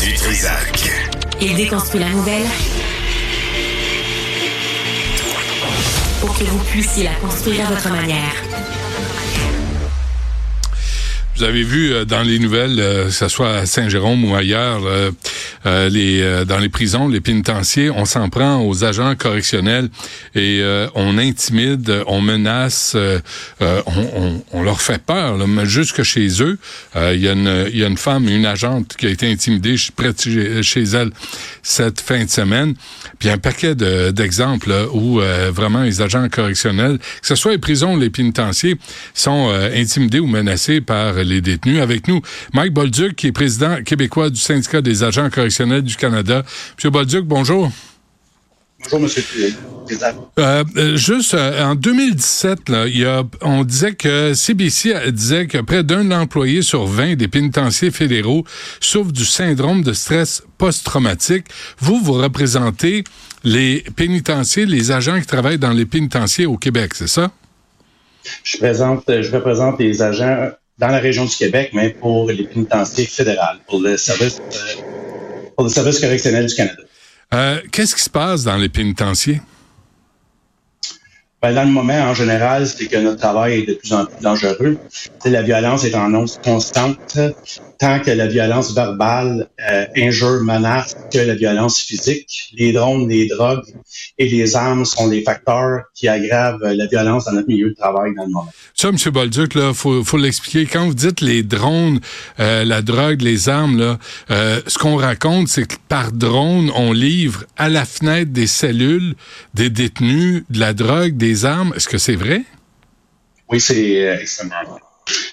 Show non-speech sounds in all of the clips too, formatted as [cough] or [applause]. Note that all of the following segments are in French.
du Trisac. Il déconstruit la nouvelle pour que vous puissiez la construire à votre manière. Vous avez vu euh, dans les nouvelles, euh, que ce soit à Saint-Jérôme ou ailleurs, euh, les, dans les prisons, les pénitenciers, on s'en prend aux agents correctionnels et on intimide, on menace, on, leur fait peur, là, jusque chez eux. Il y a une femme, une agente qui a été intimidée près de chez, elle cette fin de semaine. Puis un paquet d'exemples où vraiment les agents correctionnels, que ce soit les prisons ou les pénitenciers, sont intimidés ou menacés par les détenus. Avec nous, Mike Bolduc, qui est président québécois du syndicat des agents correctionnels du Canada. Monsieur Bolduc, bonjour. Bonjour, Monsieur euh, euh, juste euh, en 2017, là, il y a, on disait que CBC disait que près d'un employé sur 20 des pénitenciers fédéraux souffrent du syndrome de stress post-traumatique. Vous, vous représentez les pénitenciers, les agents qui travaillent dans les pénitenciers au Québec, c'est ça? Je, présente, je représente les agents dans la région du Québec, mais pour les pénitenciers fédérales, pour le service, pour le service correctionnel du Canada. Euh, Qu'est-ce qui se passe dans les pénitenciers? Ben, dans le moment, en général, c'est que notre travail est de plus en plus dangereux. la violence est en hausse constante, tant que la violence verbale euh, injure, menace, que la violence physique. Les drones, les drogues et les armes sont des facteurs qui aggravent la violence dans notre milieu de travail dans le moment. Ça, M. Bolduc, là, faut, faut l'expliquer. Quand vous dites les drones, euh, la drogue, les armes, là, euh, ce qu'on raconte, c'est que par drone, on livre à la fenêtre des cellules des détenus de la drogue, des armes. Est-ce que c'est vrai? Oui, c'est euh, extrêmement vrai.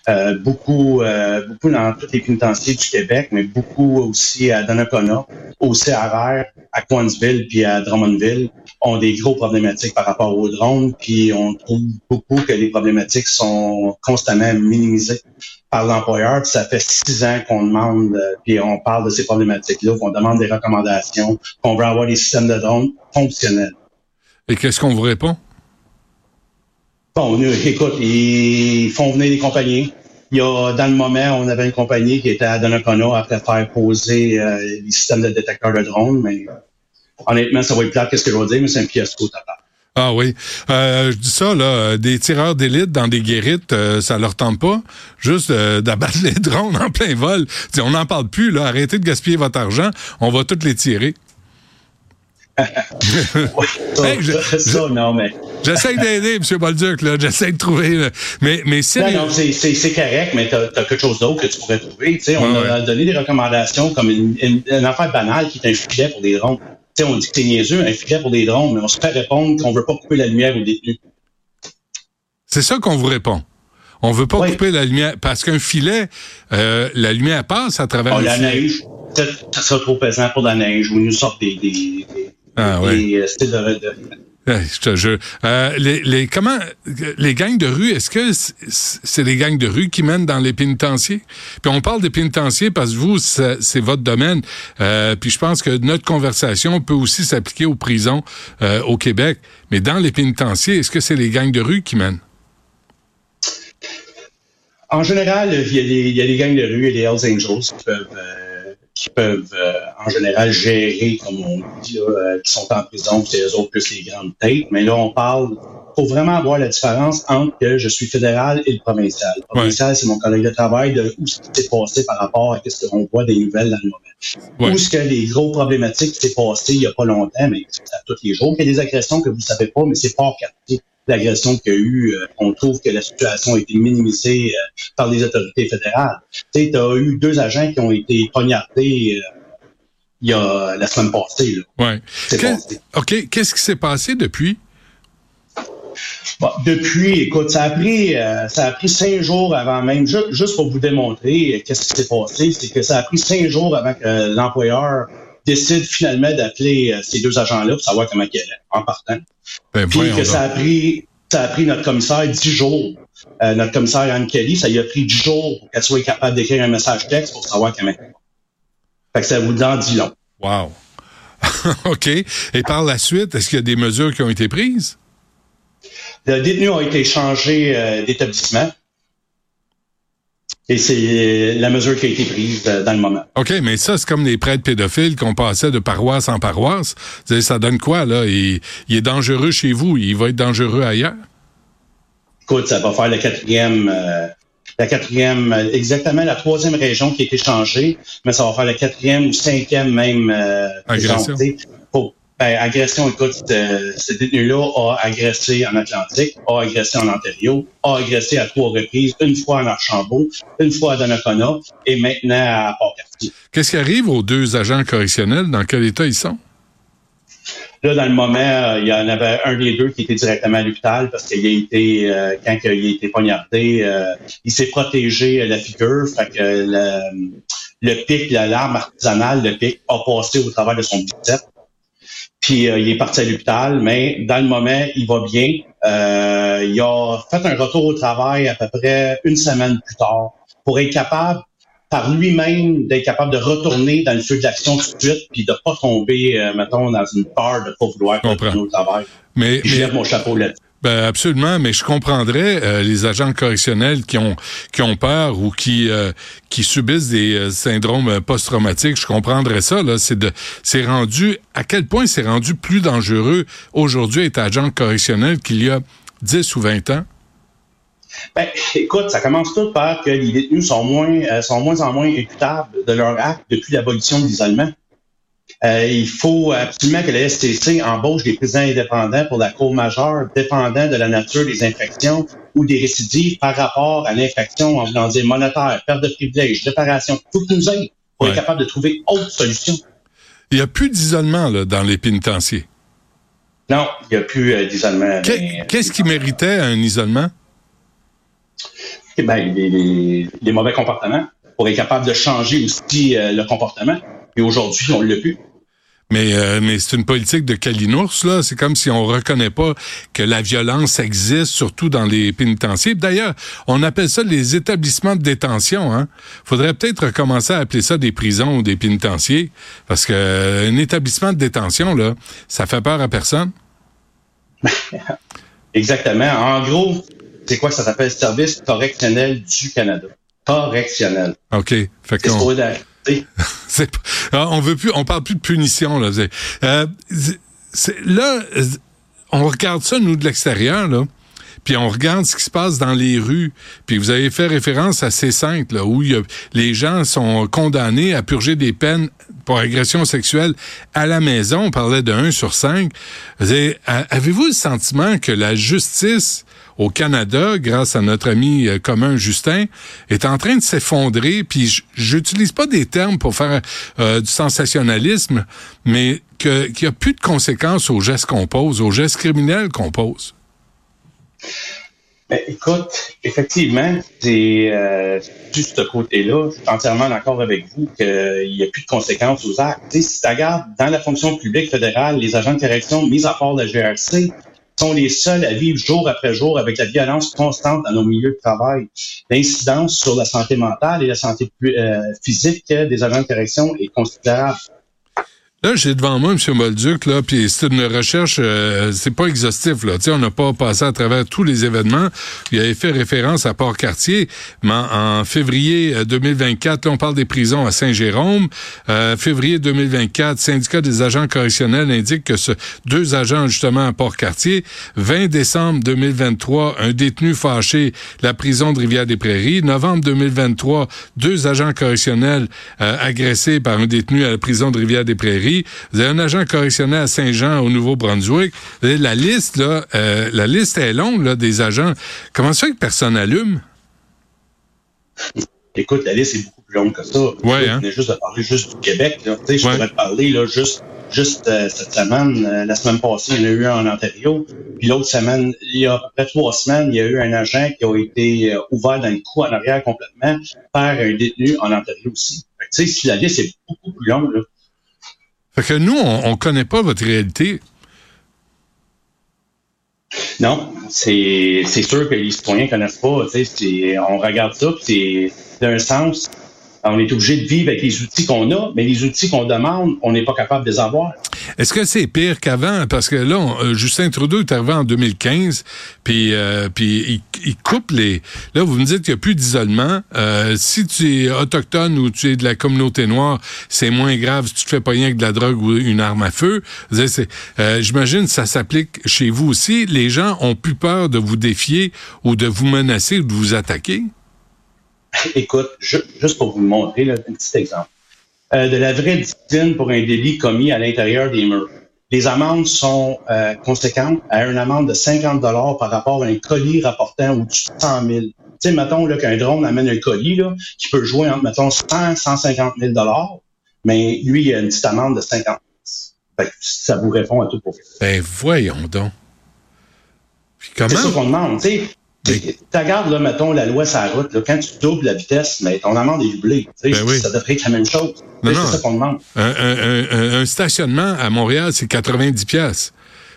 Euh, beaucoup, euh, beaucoup dans tous les pénitenciers du Québec, mais beaucoup aussi à Donnacona, au CRR, à Coinsville puis à Drummondville, ont des gros problématiques par rapport aux drones, puis on trouve beaucoup que les problématiques sont constamment minimisées par l'employeur. Ça fait six ans qu'on demande, puis on parle de ces problématiques-là, qu'on demande des recommandations, qu'on veut avoir des systèmes de drones fonctionnels. Et qu'est-ce qu'on vous répond? Bon, écoute, ils font venir des compagnies. Il y a, dans le moment, on avait une compagnie qui était à Donnacona après faire poser euh, les systèmes de détecteurs de drones, mais honnêtement, ça va être plat, qu'est-ce que je veux dire, mais c'est un fiasco total. Ah oui. Euh, je dis ça, là, des tireurs d'élite dans des guérites, euh, ça leur tente pas. Juste d'abattre les drones en plein vol. on n'en parle plus, là. Arrêtez de gaspiller votre argent. On va tous les tirer. Ça, non, mais. J'essaie d'aider, M. Bolduc, là. J'essaie de trouver. Mais, mais c'est. Non, non, c'est correct, mais tu as, quelque chose d'autre que tu pourrais trouver. On a donné des recommandations comme une, une, affaire banale qui est un filet pour des drones. Tu sais, on dit que c'est niaiseux, un filet pour des drones, mais on se fait répondre qu'on veut pas couper la lumière aux détenus. C'est ça qu'on vous répond. On veut pas couper la lumière parce qu'un filet, euh, la lumière passe à travers. Oh, la neige, ça sera trop pesant pour la neige ou nous sortent des, des, ah, ouais. Euh, de, de je te jure. Euh, les, les, comment, les gangs de rue, est-ce que c'est les gangs de rue qui mènent dans les pénitenciers? Puis on parle des pénitenciers parce que vous, c'est votre domaine. Euh, puis je pense que notre conversation peut aussi s'appliquer aux prisons euh, au Québec. Mais dans les pénitenciers, est-ce que c'est les gangs de rue qui mènent? En général, il y, a les, gangs de rue et les Hells Angels qui peuvent peuvent euh, en général gérer, comme on dit, euh, qui sont en prison, c'est eux autres plus les grandes têtes. Mais là, on parle, faut vraiment avoir la différence entre que je suis fédéral et le provincial. Le provincial, c'est mon collègue de travail de où s'est passé par rapport à ce qu'on voit des nouvelles dans le moment. Où ce que les gros problématiques qui s'est passé il y a pas longtemps, mais à tous les jours, qu'il y a des agressions que vous savez pas, mais c'est pas capté l'agression qu'il y a eu, euh, on trouve que la situation a été minimisée euh, par les autorités fédérales. Tu sais, as eu deux agents qui ont été poignardés euh, il y a la semaine passée. Là. Ouais. OK. Qu'est-ce qui s'est passé depuis? depuis, écoute, ça a pris ça a pris cinq jours avant même, juste, pour vous démontrer qu'est-ce qui s'est passé, c'est que ça a pris cinq jours avant que l'employeur décide finalement d'appeler ces deux agents-là pour savoir comment il est en partant. Ben, Puis que ça a pris ça a pris notre commissaire dix jours. Euh, notre commissaire Anne Kelly, ça lui a pris dix jours pour qu'elle soit capable d'écrire un message texte pour savoir comment. Fait que ça vous en dit long. Wow. [laughs] OK. Et par la suite, est-ce qu'il y a des mesures qui ont été prises? Le détenu a été changé euh, d'établissement. Et c'est la mesure qui a été prise euh, dans le moment. OK, mais ça, c'est comme les prêtres pédophiles qu'on passait de paroisse en paroisse. Ça donne quoi, là? Il, est dangereux chez vous, il va être dangereux ailleurs? Écoute, ça va faire le quatrième, euh, la quatrième, exactement la troisième région qui a été changée, mais ça va faire la quatrième ou cinquième même euh, Agression. Ben, agression, écoute, euh, ce détenu-là a agressé en Atlantique, a agressé en Ontario, a agressé à trois reprises, une fois en Archambault, une fois à Donnacona et maintenant à Port-Cartier. Qu'est-ce qui arrive aux deux agents correctionnels? Dans quel état ils sont? Là, dans le moment, euh, il y en avait un des deux qui était directement à l'hôpital parce qu'il a été, euh, quand il a été poignardé, il s'est protégé la figure. Fait que le, le pic, l'arme artisanale, le pic, a passé au travers de son biceps. Puis euh, il est parti à l'hôpital, mais dans le moment, il va bien. Euh, il a fait un retour au travail à peu près une semaine plus tard pour être capable par lui-même d'être capable de retourner dans le feu de l'action tout de suite, puis de pas tomber, euh, mettons, dans une peur de pas vouloir retourner au travail. Mais, je lève mon chapeau là-dessus. Ben absolument, mais je comprendrais euh, les agents correctionnels qui ont qui ont peur ou qui euh, qui subissent des euh, syndromes post-traumatiques. Je comprendrais ça. Là, c'est de c'est rendu à quel point c'est rendu plus dangereux aujourd'hui être agent correctionnel qu'il y a 10 ou 20 ans? Ben, écoute, ça commence tout par que les détenus sont moins sont moins en moins écoutables de leur acte depuis l'abolition de l'isolement. Euh, il faut absolument que la STC embauche des présidents indépendants pour la cour majeure, dépendant de la nature des infractions ou des récidives par rapport à l'infraction, en voulant dire monétaire, perte de privilèges, réparation, tout nous aide pour être capable de trouver autre solution. Il n'y a plus d'isolement dans les pénitenciers. Non, il n'y a plus euh, d'isolement. Qu'est-ce qui méritait un isolement? Eh ben, les, mauvais comportements pour être capable de changer aussi euh, le comportement. Et aujourd'hui, on ne l'a plus. Mais, euh, mais c'est une politique de Kalinours, là. C'est comme si on reconnaît pas que la violence existe, surtout dans les pénitenciers. D'ailleurs, on appelle ça les établissements de détention. Hein. Faudrait peut-être recommencer à appeler ça des prisons ou des pénitenciers, parce que euh, un établissement de détention, là, ça fait peur à personne. [laughs] Exactement. En gros, c'est quoi ça s'appelle? Service correctionnel du Canada. Correctionnel. OK. Fait qu'on... Ah, [laughs] on veut plus, parle plus de punition là. Euh, là, on regarde ça nous de l'extérieur là, puis on regarde ce qui se passe dans les rues. Puis vous avez fait référence à C5 là où les gens sont condamnés à purger des peines pour agression sexuelle à la maison. On parlait de 1 sur 5. Avez-vous le sentiment que la justice au Canada, grâce à notre ami euh, commun Justin, est en train de s'effondrer. Puis j'utilise pas des termes pour faire euh, du sensationnalisme, mais qu'il n'y a plus de conséquences aux gestes qu'on pose, aux gestes criminels qu'on pose. Ben, écoute, effectivement, c'est euh, juste ce côté-là. Je suis entièrement d'accord avec vous qu'il n'y a plus de conséquences aux actes. si tu regardes dans la fonction publique fédérale, les agents de correction, mis à part la GRC, sont les seuls à vivre jour après jour avec la violence constante dans nos milieux de travail. L'incidence sur la santé mentale et la santé euh, physique des agents de correction est considérable. Là, j'ai devant moi M. Molduc, là, puis c'est une recherche, euh, c'est pas exhaustif, là. Tu sais, on n'a pas passé à travers tous les événements. Il avait fait référence à Port-Cartier, mais en, février 2024, euh, là, on parle des prisons à Saint-Jérôme. Euh, février 2024, syndicat des agents correctionnels indique que ce deux agents, justement, à Port-Cartier. 20 décembre 2023, un détenu fâché, la prison de Rivière-des-Prairies. Novembre 2023, deux agents correctionnels agressés par un détenu à la prison de Rivière-des-Prairies. Vous avez un agent correctionnel à Saint-Jean au Nouveau-Brunswick. La liste, là, euh, la liste est longue là, des agents. Comment ça fait que personne allume? Écoute, la liste est beaucoup plus longue que ça. Ouais, hein? juste de parler juste du Québec. Là. Je pourrais te parler là, juste, juste euh, cette semaine. Euh, la semaine passée, il y en a eu un en Ontario. Puis l'autre semaine, il y a à peu près trois semaines, il y a eu un agent qui a été ouvert dans le cou en arrière complètement par un détenu en Ontario aussi. Tu sais, si la liste est beaucoup plus longue, là, fait que nous, on ne connaît pas votre réalité. Non, c'est sûr que les citoyens ne connaissent pas. On regarde ça, c'est d'un sens, on est obligé de vivre avec les outils qu'on a, mais les outils qu'on demande, on n'est pas capable de les avoir. Est-ce que c'est pire qu'avant? Parce que là, euh, Justin Trudeau est arrivé en 2015, puis, euh, puis il, coupe les... Là, vous me dites qu'il n'y a plus d'isolement. Euh, si tu es autochtone ou tu es de la communauté noire, c'est moins grave si tu te fais pas rien avec de la drogue ou une arme à feu. J'imagine que ça s'applique chez vous aussi. Les gens ont plus peur de vous défier ou de vous menacer ou de vous attaquer? [laughs] Écoute, juste pour vous montrer un petit exemple. Euh, de la vraie discipline pour un délit commis à l'intérieur des murs. Les amendes sont euh, conséquentes à une amende de 50 dollars par rapport à un colis rapportant au-dessus de 100 000. Tu sais, mettons qu'un drone amène un colis là, qui peut jouer entre, mettons, 100 150 000 dollars, mais lui, il a une petite amende de 50 000. ça vous répond à tout pour Ben, voyons donc. C'est ça qu'on demande. Tu sais, tu regardes, là, mettons, la loi sur la route, là, quand tu doubles la vitesse, mais ton amende est doublée. Ben Ça devrait être la même chose. C'est ça qu'on demande. Un, stationnement à Montréal, c'est 90 pièces.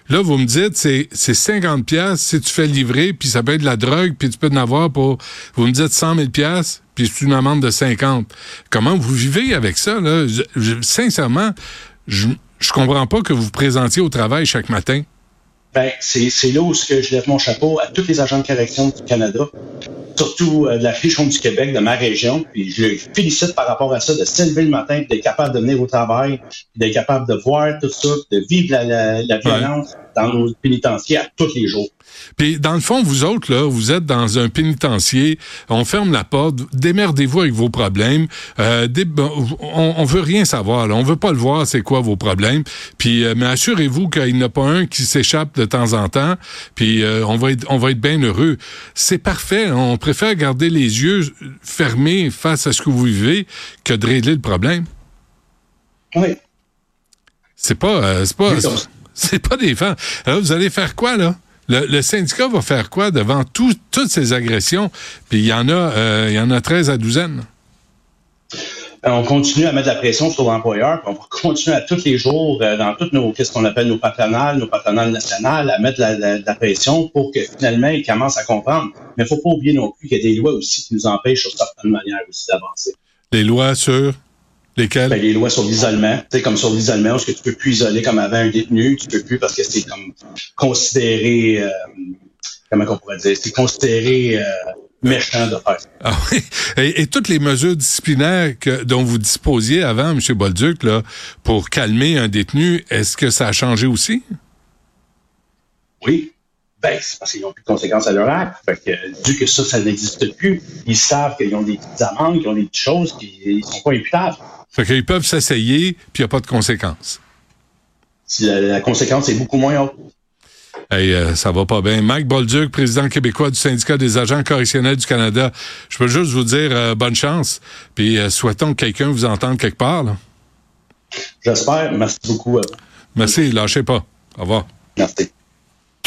Là, vous me dites, c'est, c'est 50 pièces si tu fais livrer, puis ça peut être de la drogue, puis tu peux en avoir pour, vous me dites 100 000 pièces, puis c'est une amende de 50. Comment vous vivez avec ça, là? sincèrement, je, je comprends pas que vous vous présentiez au travail chaque matin. Ben, c'est là où je lève mon chapeau à tous les agents de correction du Canada, surtout euh, de la Région du Québec, de ma région. Puis je les félicite par rapport à ça, de s'élever le matin, d'être capable de venir au travail, d'être capable de voir tout ça, de vivre la, la, violence dans nos pénitenciers tous les jours. Puis dans le fond, vous autres, là, vous êtes dans un pénitencier, on ferme la porte, démerdez-vous avec vos problèmes. Euh, on, on veut rien savoir, là. on veut pas le voir, c'est quoi vos problèmes. Puis euh, mais assurez-vous qu'il n'y en a pas un qui s'échappe de temps en temps. Puis euh, on va être, on va être bien heureux. C'est parfait. On préfère garder les yeux fermés face à ce que vous vivez que de régler le problème. Oui. C'est pas, c'est pas, c'est pas des fins. Alors, vous allez faire quoi, là? Le, syndicat va faire quoi devant toutes ces agressions? Puis il y en a, euh, il y en a 13 à douzaine. Ben, on continue à mettre la pression sur l'employeur, on va [laughs] continuer à tous les jours euh, dans toutes nos, qu'est-ce qu'on appelle nos patronales, nos patronales nationales, à mettre la, pression pour que finalement ils commencent à comprendre. Mais il faut pas oublier non plus qu'il y a des lois aussi qui nous empêchent sur certaines manières aussi d'avancer. Les lois sur Lesquelles? Ben, les lois sur l'isolement. Tu sais, comme sur l'isolement, parce que tu peux plus isoler comme avant un détenu, tu peux plus parce que c'est comme considéré, euh, comment on pourrait dire, c'est considéré euh, méchant de faire. Ah oui. Et, toutes les mesures disciplinaires que, dont vous disposiez avant, M. Bolduc, là, pour calmer un détenu, est-ce que ça a changé aussi? Oui. Ben, c'est parce qu'ils n'ont plus de conséquences à leur acte. Fait que, vu que ça, ça n'existe plus, ils savent qu'ils ont des petites amendes, qu'ils ont des petites choses, qu'ils ne sont pas imputables. Fait qu'ils peuvent s'essayer, puis il n'y a pas de conséquences. la, conséquence est beaucoup moins haute. Hey, euh, ça va pas bien. Mike Bolduc, président québécois du syndicat des agents correctionnels du Canada. Je peux juste vous dire euh, bonne chance, puis euh, souhaitons que quelqu'un vous entende quelque part. J'espère. Merci beaucoup. Merci. Lâchez pas. Au revoir. Merci.